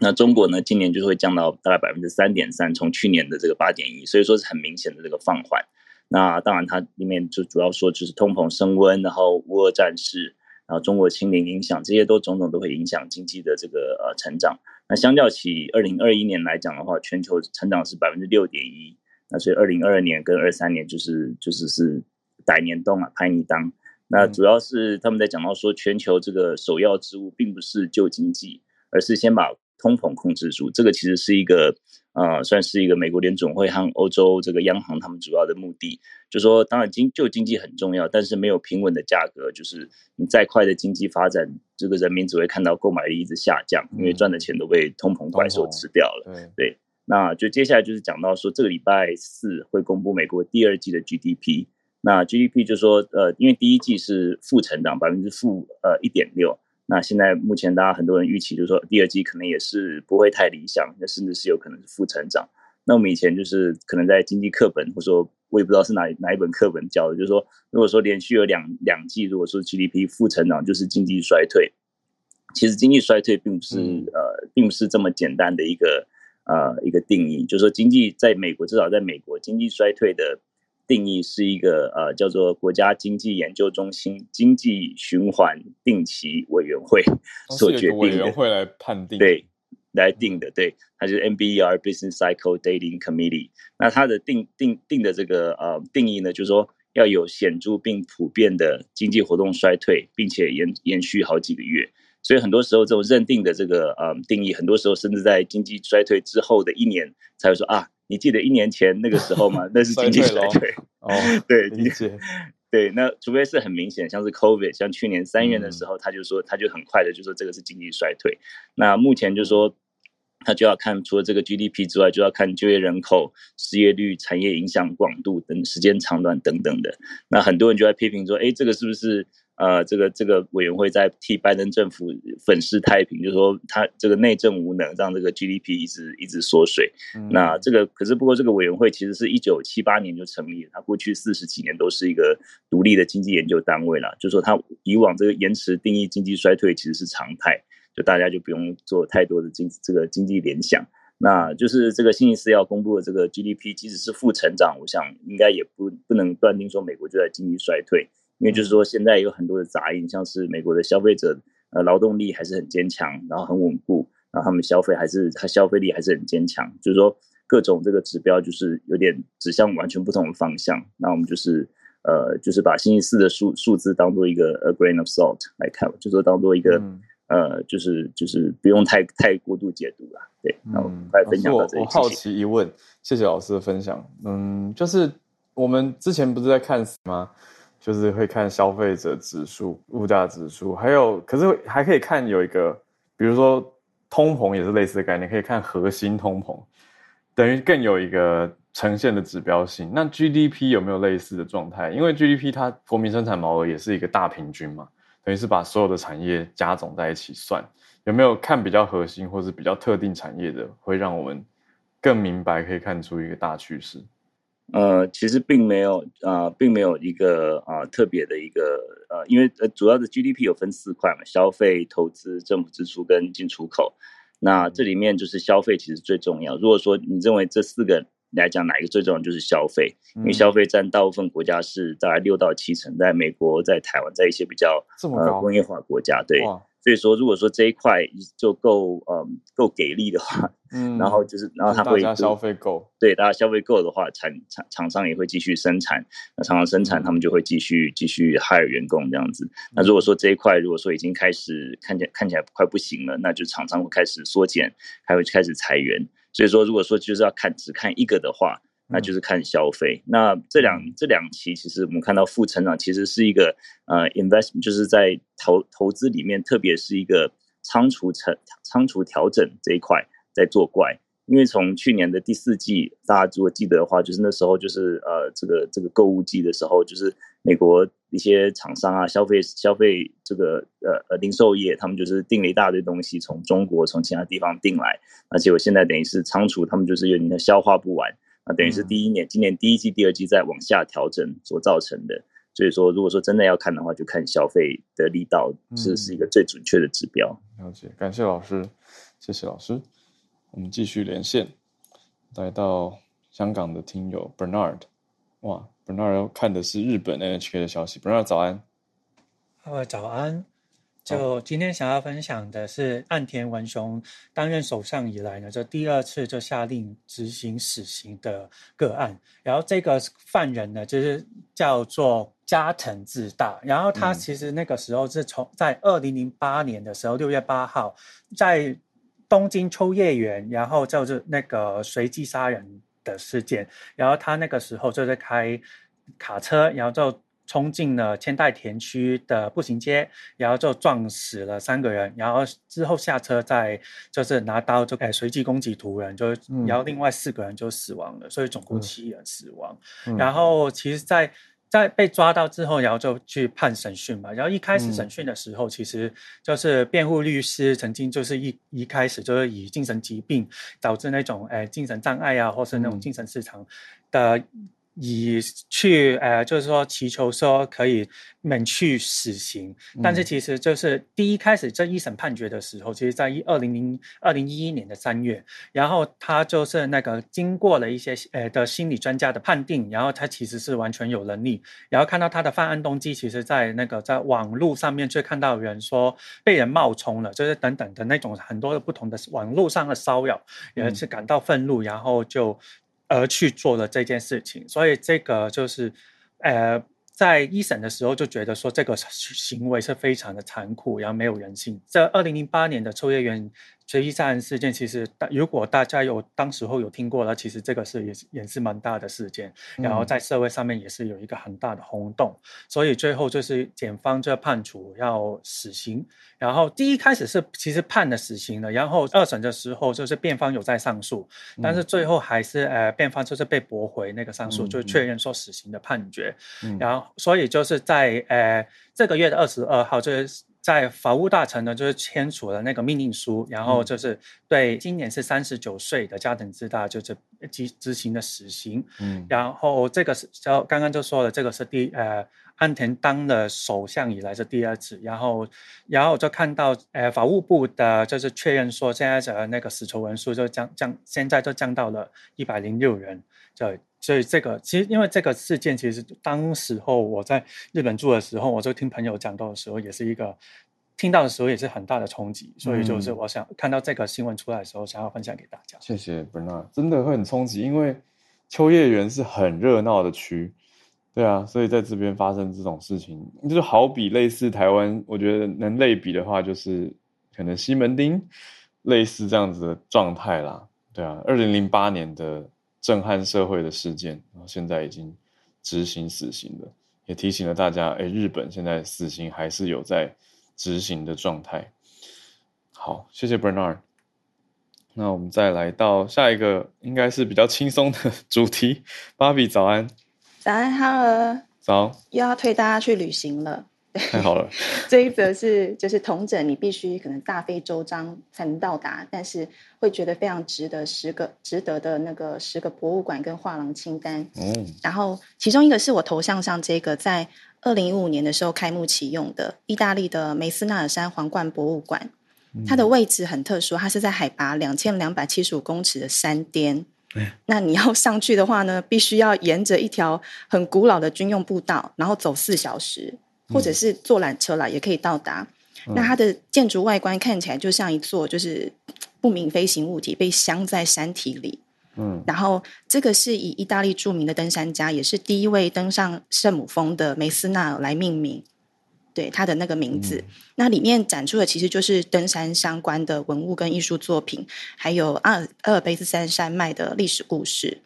那中国呢，今年就会降到大概百分之三点三，从去年的这个八点一，所以说是很明显的这个放缓。那当然，它里面就主要说就是通膨升温，然后乌俄战事。然后中国清零影响，这些都种种都会影响经济的这个呃成长。那相较起二零二一年来讲的话，全球成长是百分之六点一。那所以二零二二年跟二三年就是就是是百年冬啊，拍泥当。那主要是他们在讲到说，全球这个首要之务并不是旧经济，而是先把通膨控制住。这个其实是一个。啊，算是一个美国联总会和欧洲这个央行他们主要的目的，就说当然经就经济很重要，但是没有平稳的价格，就是你再快的经济发展，这个人民只会看到购买力一直下降，因为赚的钱都被通膨怪兽吃掉了。对，那就接下来就是讲到说，这个礼拜四会公布美国第二季的 GDP，那 GDP 就说呃，因为第一季是负成长百分之负呃一点六。那现在目前大家很多人预期就是说第二季可能也是不会太理想，那甚至是有可能是负成长。那我们以前就是可能在经济课本，或者说我也不知道是哪哪一本课本教的，就是说如果说连续有两两季，如果说 GDP 负成长，就是经济衰退。其实经济衰退并不是呃，并不是这么简单的一个呃一个定义，就是说经济在美国至少在美国经济衰退的。定义是一个呃叫做国家经济研究中心经济循环定期委员会所决定的委员会来判定对来定的对，它就是 NBER Business Cycle Dating Committee。那它的定定定的这个呃定义呢，就是说要有显著并普遍的经济活动衰退，并且延延续好几个月。所以很多时候这种认定的这个呃定义，很多时候甚至在经济衰退之后的一年才会说啊。你记得一年前那个时候吗？(laughs) 那是经济衰退 (laughs) 哦，对，对，那除非是很明显，像是 COVID，像去年三月的时候，他就说他就很快的就说这个是经济衰退。那目前就说他就要看除了这个 GDP 之外，就要看就业人口、失业率、产业影响广度等时间长短等等的。那很多人就在批评说，哎，这个是不是？呃，这个这个委员会在替拜登政府粉饰太平，就是说他这个内政无能，让这个 GDP 一直一直缩水。那这个可是不过这个委员会其实是一九七八年就成立，它过去四十几年都是一个独立的经济研究单位了。就说它以往这个延迟定义经济衰退其实是常态，就大家就不用做太多的经这个经济联想。那就是这个星期四要公布的这个 GDP，即使是负成长，我想应该也不不能断定说美国就在经济衰退。因为就是说，现在有很多的杂音，像是美国的消费者呃劳动力还是很坚强，然后很稳固，然后他们消费还是他消费力还是很坚强，就是说各种这个指标就是有点指向完全不同的方向。那我们就是呃就是把星期四的数数字当做一个 a grain of salt 来看，就说当做一个呃就是就是不用太太过度解读了。对，那我们快分享到这里。我好奇一问，谢谢老师的分享。嗯，就是我们之前不是在看吗？就是会看消费者指数、物价指数，还有可是还可以看有一个，比如说通膨也是类似的概念，可以看核心通膨，等于更有一个呈现的指标性。那 GDP 有没有类似的状态？因为 GDP 它国民生产毛额也是一个大平均嘛，等于是把所有的产业加总在一起算，有没有看比较核心或是比较特定产业的，会让我们更明白可以看出一个大趋势。呃，其实并没有啊，并没有一个啊特别的一个呃，因为呃主要的 GDP 有分四块嘛，消费、投资、政府支出跟进出口。那这里面就是消费其实最重要。如果说你认为这四个来讲哪一个最重要，就是消费，因为消费占大部分国家是大概六到七成，在美国、在台湾，在一些比较呃工业化国家，对。所以说，如果说这一块就够，嗯，够给力的话，嗯，然后就是，然后他会大家消费够，对，大家消费够的话，产厂厂商也会继续生产，那厂商生产，他们就会继续继续 hire 员工这样子。那如果说这一块，如果说已经开始看起来看起来快不行了，那就厂商会开始缩减，还会开始裁员。所以说，如果说就是要看只看一个的话，那就是看消费。那这两这两期其实我们看到负成长，其实是一个呃 investment，就是在投投资里面，特别是一个仓储成仓储调整这一块在作怪。因为从去年的第四季，大家如果记得的话，就是那时候就是呃这个这个购物季的时候，就是美国一些厂商啊，消费消费这个呃呃零售业，他们就是订了一大堆东西从中国从其他地方订来，而且我现在等于是仓储，他们就是有点消化不完，那等于是第一年今年第一季第二季在往下调整所造成的。所以说，如果说真的要看的话，就看消费的力道，这是一个最准确的指标。了解，感谢老师，谢谢老师。我们继续连线，来到香港的听友 Bernard，哇，Bernard 看的是日本 NHK 的消息。Bernard 早安，呃，早安。就今天想要分享的是岸田文雄担任首相以来呢，这第二次就下令执行死刑的个案。然后这个犯人呢，就是叫做加藤智大。然后他其实那个时候是从在二零零八年的时候，六月八号在。东京秋叶原，然后就是那个随机杀人的事件，然后他那个时候就在开卡车，然后就冲进了千代田区的步行街，然后就撞死了三个人，然后之后下车再就是拿刀就哎随机攻击途人，就然后另外四个人就死亡了，所以总共七人死亡。然后其实，在在被抓到之后，然后就去判审讯嘛。然后一开始审讯的时候，其实就是辩护律师曾经就是一一开始就是以精神疾病导致那种诶精神障碍啊，或是那种精神失常的。以去呃，就是说祈求说可以免去死刑，但是其实就是第一开始这一审判决的时候，其实在一二零零二零一一年的三月，然后他就是那个经过了一些呃的心理专家的判定，然后他其实是完全有能力，然后看到他的犯案动机，其实在那个在网络上面却看到人说被人冒充了，就是等等的那种很多的不同的网络上的骚扰，也是感到愤怒，然后就。而去做了这件事情，所以这个就是，呃，在一审的时候就觉得说这个行为是非常的残酷，然后没有人性。在二零零八年的抽叶原。随机杀人事件其实，大如果大家有当时候有听过了，其实这个是也是也是蛮大的事件，然后在社会上面也是有一个很大的轰动，所以最后就是检方就判处要死刑，然后第一开始是其实判了死刑的，然后二审的时候就是辩方有在上诉，但是最后还是呃辩方就是被驳回那个上诉，就确认说死刑的判决，然后所以就是在呃这个月的二十二号就是。在法务大臣呢，就是签署了那个命令书，然后就是对今年是三十九岁的加藤之大就是执执行的死刑。嗯，然后这个是就刚刚就说了，这个是第呃安田当了首相以来是第二次，然后然后就看到呃法务部的就是确认说，现在的那个死囚人数就降降，现在就降到了一百零六人。对，所以这个其实因为这个事件，其实当时候我在日本住的时候，我就听朋友讲到的时候，也是一个听到的时候也是很大的冲击。所以就是我想看到这个新闻出来的时候，想要分享给大家。谢谢 Bernard，真的会很冲击，因为秋叶原是很热闹的区，对啊，所以在这边发生这种事情，就是好比类似台湾，我觉得能类比的话，就是可能西门町类似这样子的状态啦，对啊，二零零八年的。震撼社会的事件，然后现在已经执行死刑了，也提醒了大家，哎，日本现在死刑还是有在执行的状态。好，谢谢 Bernard。那我们再来到下一个，应该是比较轻松的主题。芭比早安，早安，Hello，早，又要推大家去旅行了。太好了，(laughs) 这一则是就是同整，你必须可能大费周章才能到达，但是会觉得非常值得十个值得的那个十个博物馆跟画廊清单。嗯，然后其中一个是我头像上这个，在二零一五年的时候开幕启用的意大利的梅斯纳尔山皇冠博物馆，它的位置很特殊，它是在海拔两千两百七十五公尺的山巅。那你要上去的话呢，必须要沿着一条很古老的军用步道，然后走四小时。或者是坐缆车啦，也可以到达。那它的建筑外观看起来就像一座就是不明飞行物体被镶在山体里。嗯，然后这个是以意大利著名的登山家，也是第一位登上圣母峰的梅斯纳尔来命名。对他的那个名字，那里面展出的其实就是登山相关的文物跟艺术作品，还有阿尔阿尔卑斯山山脉的历史故事。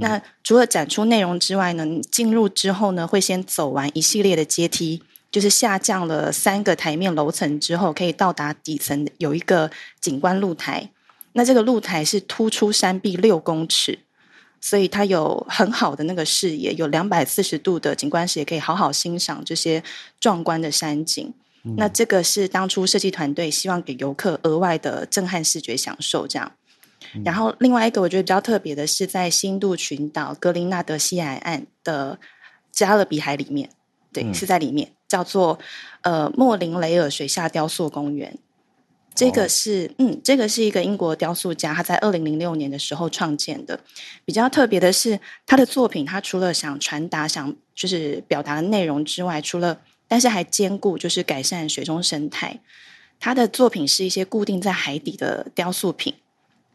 那除了展出内容之外呢，你进入之后呢，会先走完一系列的阶梯，就是下降了三个台面楼层之后，可以到达底层有一个景观露台。那这个露台是突出山壁六公尺，所以它有很好的那个视野，有两百四十度的景观视野，可以好好欣赏这些壮观的山景。那这个是当初设计团队希望给游客额外的震撼视觉享受，这样。然后另外一个我觉得比较特别的是，在新度群岛格林纳德西海岸的加勒比海里面，对，是在里面，叫做呃莫林雷尔水下雕塑公园。这个是嗯，这个是一个英国雕塑家，他在二零零六年的时候创建的。比较特别的是，他的作品，他除了想传达、想就是表达的内容之外，除了但是还兼顾就是改善水中生态。他的作品是一些固定在海底的雕塑品。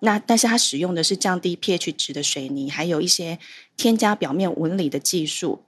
那但是它使用的是降低 pH 值的水泥，还有一些添加表面纹理的技术，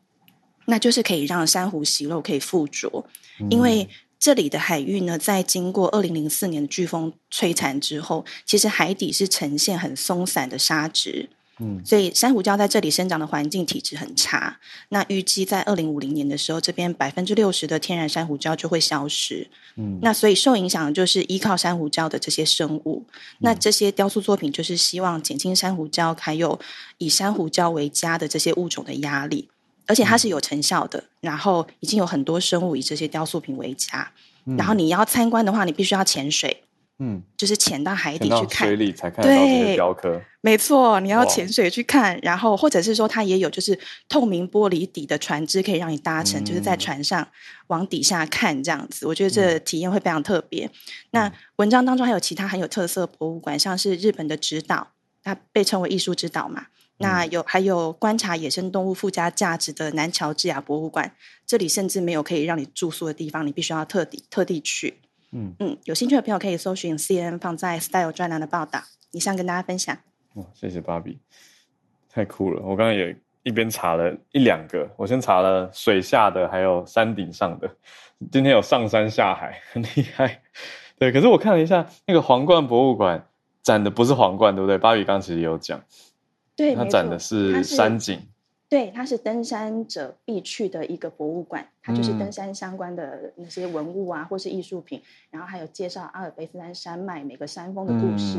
那就是可以让珊瑚息肉可以附着。因为这里的海域呢，在经过二零零四年的飓风摧残之后，其实海底是呈现很松散的沙质。嗯，所以珊瑚礁在这里生长的环境体质很差。那预计在二零五零年的时候，这边百分之六十的天然珊瑚礁就会消失。嗯，那所以受影响的就是依靠珊瑚礁的这些生物。那这些雕塑作品就是希望减轻珊瑚礁还有以珊瑚礁为家的这些物种的压力，而且它是有成效的。然后已经有很多生物以这些雕塑品为家。然后你要参观的话，你必须要潜水。嗯，就是潜到海底去看，水里才看到这些雕刻。没错，你要潜水去看，然后或者是说它也有就是透明玻璃底的船只可以让你搭乘，就是在船上往底下看这样子。我觉得这体验会非常特别。那文章当中还有其他很有特色博物馆，像是日本的直岛，它被称为艺术之岛嘛。那有还有观察野生动物附加价值的南乔治亚博物馆，这里甚至没有可以让你住宿的地方，你必须要特地特地去。嗯嗯，有兴趣的朋友可以搜寻 C N 放在 Style 专栏的报道，以上跟大家分享。哇，谢谢芭比，太酷了！我刚刚也一边查了一两个，我先查了水下的，还有山顶上的。今天有上山下海，很厉害。对，可是我看了一下那个皇冠博物馆展的不是皇冠，对不对？芭比刚其实有讲，对，它展的是山景。对，它是登山者必去的一个博物馆，它就是登山相关的那些文物啊，或是艺术品，然后还有介绍阿尔卑斯山山脉每个山峰的故事。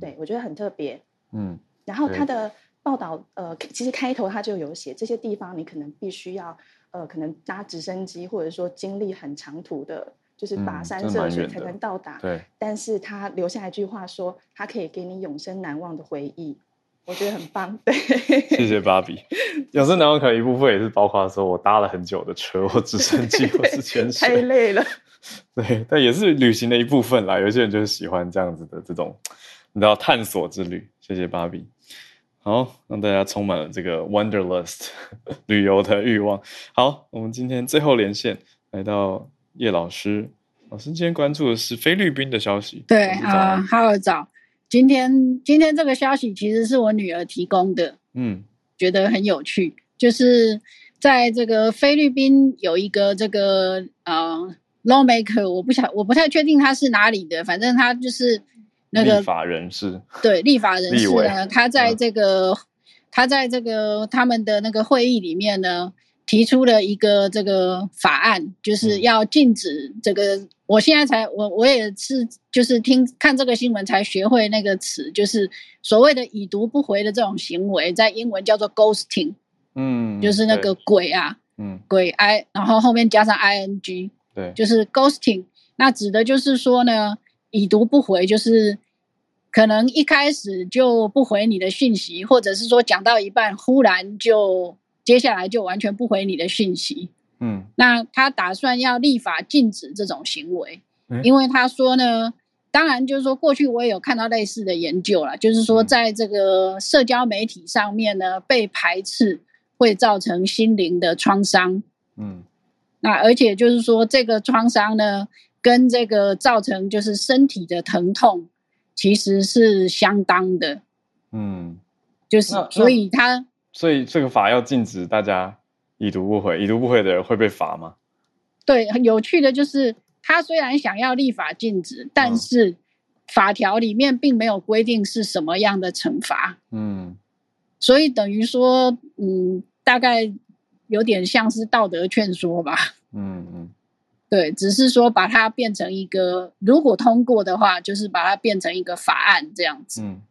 对我觉得很特别。嗯，然后它的报道，呃，其实开头它就有写这些地方，你可能必须要，呃，可能搭直升机，或者说经历很长途的，就是跋山涉水才能到达。对，但是他留下一句话说，它可以给你永生难忘的回忆。我觉得很棒，对。谢谢芭比。(laughs) 有时难忘可能一部分也是包括说我搭了很久的车，或直升机，或是潜水，太累了。对，但也是旅行的一部分啦。有些人就是喜欢这样子的这种，你知道探索之旅。谢谢芭比。好，让大家充满了这个 wanderlust (laughs) 旅游的欲望。好，我们今天最后连线来到叶老师。老师今天关注的是菲律宾的消息。对啊，好早。今天今天这个消息其实是我女儿提供的，嗯，觉得很有趣，就是在这个菲律宾有一个这个呃 lawmaker，我不想我不太确定他是哪里的，反正他就是那个立法人士，对立法人士呢，他在这个他在这个他们的那个会议里面呢。提出了一个这个法案，就是要禁止这个。我现在才我我也是就是听看这个新闻才学会那个词，就是所谓的已读不回的这种行为，在英文叫做 ghosting，嗯，就是那个鬼啊，嗯，鬼 i，然后后面加上 i n g，对，就是 ghosting。那指的就是说呢，已读不回，就是可能一开始就不回你的讯息，或者是说讲到一半忽然就。接下来就完全不回你的讯息，嗯，那他打算要立法禁止这种行为，因为他说呢，当然就是说过去我也有看到类似的研究了，就是说在这个社交媒体上面呢，被排斥会造成心灵的创伤，嗯，那而且就是说这个创伤呢，跟这个造成就是身体的疼痛其实是相当的，嗯，就是所以他。所以这个法要禁止大家已读不回，已读不回的人会被罚吗？对，很有趣的就是，他虽然想要立法禁止，但是法条里面并没有规定是什么样的惩罚。嗯，所以等于说，嗯，大概有点像是道德劝说吧。嗯嗯，对，只是说把它变成一个，如果通过的话，就是把它变成一个法案这样子。嗯，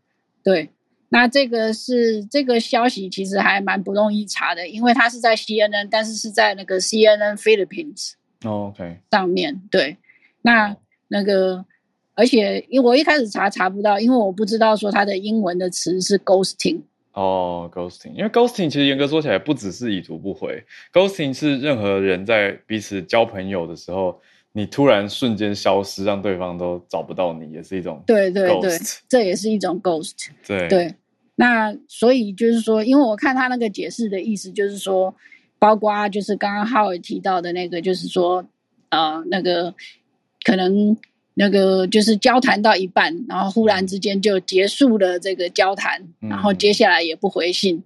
对。那这个是这个消息其实还蛮不容易查的，因为它是在 CNN，但是是在那个 CNN Philippines。OK。上面对，那那个。而且，因为我一开始查查不到，因为我不知道说它的英文的词是 ghosting。哦，ghosting，因为 ghosting 其实严格说起来不只是已读不回，ghosting 是任何人在彼此交朋友的时候，你突然瞬间消失，让对方都找不到你，也是一种对对对，这也是一种 ghost。对对，那所以就是说，因为我看他那个解释的意思，就是说，包括就是刚刚浩尔提到的那个，就是说，呃，那个可能。那个就是交谈到一半，然后忽然之间就结束了这个交谈，然后接下来也不回信。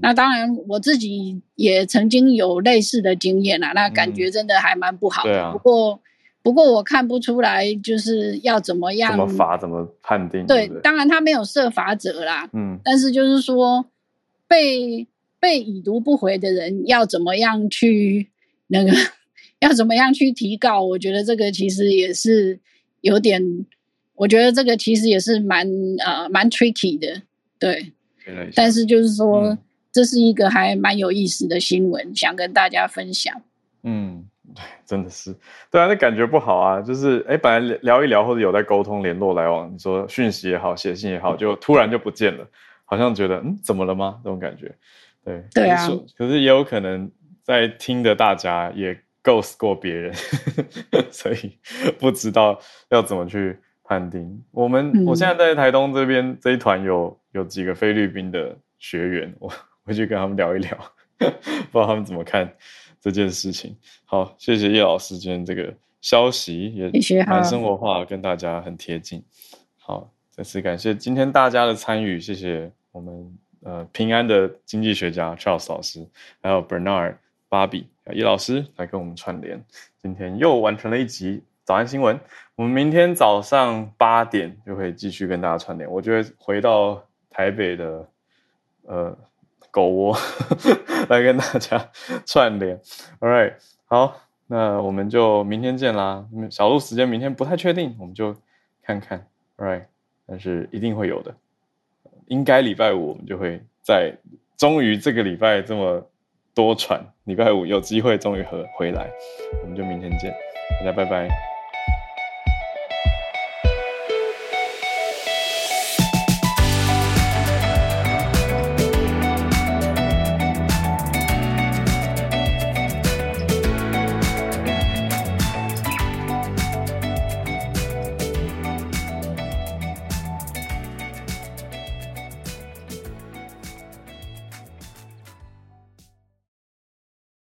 那当然，我自己也曾经有类似的经验啊，那感觉真的还蛮不好。对啊。不过，不过我看不出来就是要怎么样，怎么罚，怎么判定？对，当然他没有设法者啦。嗯。但是就是说，被被已读不回的人要怎么样去那个，要怎么样去提告？我觉得这个其实也是。有点，我觉得这个其实也是蛮呃蛮 tricky 的，对。但是就是说，这是一个还蛮有意思的新闻，想跟大家分享。嗯，对，真的是，对啊，那感觉不好啊。就是哎，本来聊一聊或者有在沟通联络来往，你说讯息也好，写信也好，就突然就不见了，好像觉得嗯，怎么了吗？这种感觉。对。对啊。可是也有可能在听的大家也。ghost 过别人，(laughs) 所以不知道要怎么去判定。我们我现在在台东这边这一团有有几个菲律宾的学员，我回去跟他们聊一聊，(laughs) 不知道他们怎么看这件事情。好，谢谢叶老师今天这个消息也蛮生活化，跟大家很贴近。好，再次感谢今天大家的参与，谢谢我们呃平安的经济学家 Charles 老师，还有 Bernard。芭比叶老师来跟我们串联，今天又完成了一集早安新闻。我们明天早上八点就可以继续跟大家串联。我觉得回到台北的呃狗窝来跟大家串联。All right，好，那我们就明天见啦。小鹿时间明天不太确定，我们就看看。All right，但是一定会有的。应该礼拜五我们就会在，终于这个礼拜这么。多喘，礼拜五有机会终于回回来，我们就明天见，大家拜拜。